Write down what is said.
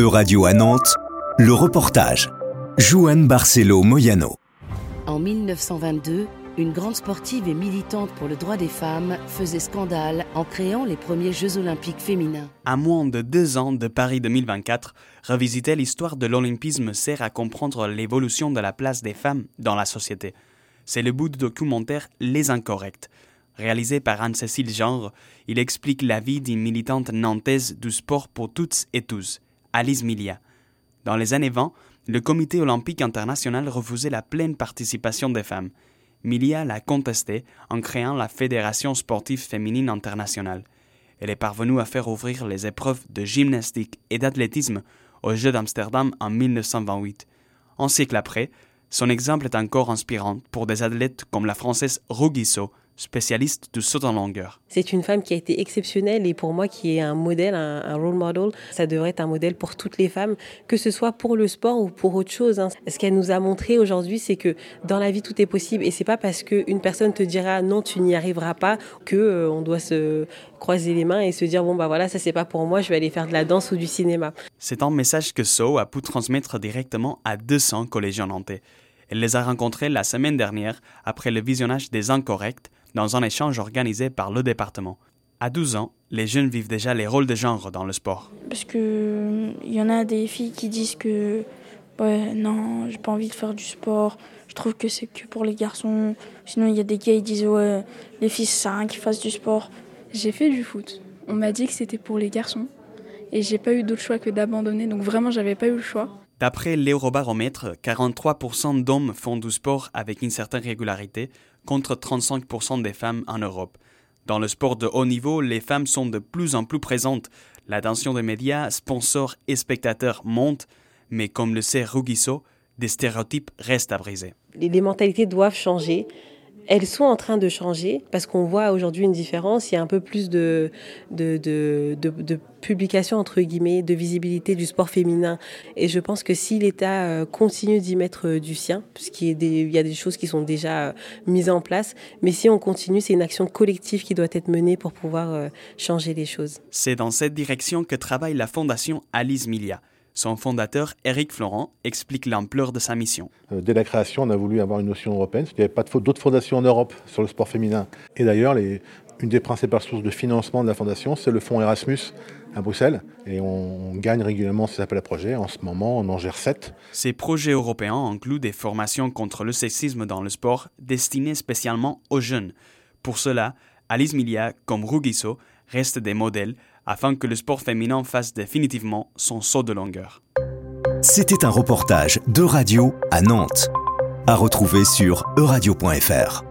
E-Radio à Nantes, le reportage. Joanne Barcelo Moyano. En 1922, une grande sportive et militante pour le droit des femmes faisait scandale en créant les premiers Jeux olympiques féminins. À moins de deux ans de Paris 2024, revisiter l'histoire de l'olympisme sert à comprendre l'évolution de la place des femmes dans la société. C'est le bout du documentaire Les Incorrects. Réalisé par Anne-Cécile Genre, il explique la vie d'une militante nantaise du sport pour toutes et tous, Alice Milia. Dans les années 20, le Comité olympique international refusait la pleine participation des femmes. Milia l'a contesté en créant la Fédération sportive féminine internationale. Elle est parvenue à faire ouvrir les épreuves de gymnastique et d'athlétisme aux Jeux d'Amsterdam en 1928. Un siècle après, son exemple est encore inspirant pour des athlètes comme la française Rugiso, spécialiste de saut en longueur. C'est une femme qui a été exceptionnelle et pour moi qui est un modèle, un, role model. Ça devrait être un modèle pour toutes les femmes, que ce soit pour le sport ou pour autre chose. Hein. Ce qu'elle nous a montré aujourd'hui, c'est que dans la vie tout est possible et c'est pas parce qu'une personne te dira non tu n'y arriveras pas que euh, on doit se croiser les mains et se dire bon bah voilà ça c'est pas pour moi, je vais aller faire de la danse ou du cinéma. C'est un message que So a pu transmettre directement à 200 collégiens nantais. Elle les a rencontrés la semaine dernière après le visionnage des Incorrects dans un échange organisé par le département. À 12 ans, les jeunes vivent déjà les rôles de genre dans le sport. Parce que il y en a des filles qui disent que ouais, non, j'ai pas envie de faire du sport. Je trouve que c'est que pour les garçons. Sinon, il y a des gars qui disent ouais, les filles ça sert rien qu'ils fassent du sport. J'ai fait du foot. On m'a dit que c'était pour les garçons et j'ai pas eu d'autre choix que d'abandonner. Donc vraiment, j'avais pas eu le choix. D'après l'Eurobaromètre, 43% d'hommes font du sport avec une certaine régularité, contre 35% des femmes en Europe. Dans le sport de haut niveau, les femmes sont de plus en plus présentes. L'attention des médias, sponsors et spectateurs monte, mais comme le sait Rugiso, des stéréotypes restent à briser. Les mentalités doivent changer elles sont en train de changer parce qu'on voit aujourd'hui une différence. Il y a un peu plus de, de, de, de, publication, entre guillemets, de visibilité du sport féminin. Et je pense que si l'État euh, continue d'y mettre euh, du sien, puisqu'il y a des choses qui sont déjà euh, mises en place, mais si on continue, c'est une action collective qui doit être menée pour pouvoir changer les choses. C'est dans cette direction que travaille la Fondation Alice Milia. Son fondateur, Éric Florent, explique l'ampleur de sa mission. Euh, dès la création, on a voulu avoir une notion européenne, parce qu'il n'y avait pas d'autres fondations en Europe sur le sport féminin. Et d'ailleurs, une des principales sources de financement de la fondation, c'est le fonds Erasmus à Bruxelles. Et on gagne régulièrement ces appels à projets. En ce moment, on en gère sept. Ces projets européens incluent des formations contre le sexisme dans le sport destinées spécialement aux jeunes. Pour cela, Alice Milia, comme Rugiso, restent des modèles afin que le sport féminin fasse définitivement son saut de longueur. C'était un reportage de radio à Nantes, à retrouver sur euradio.fr.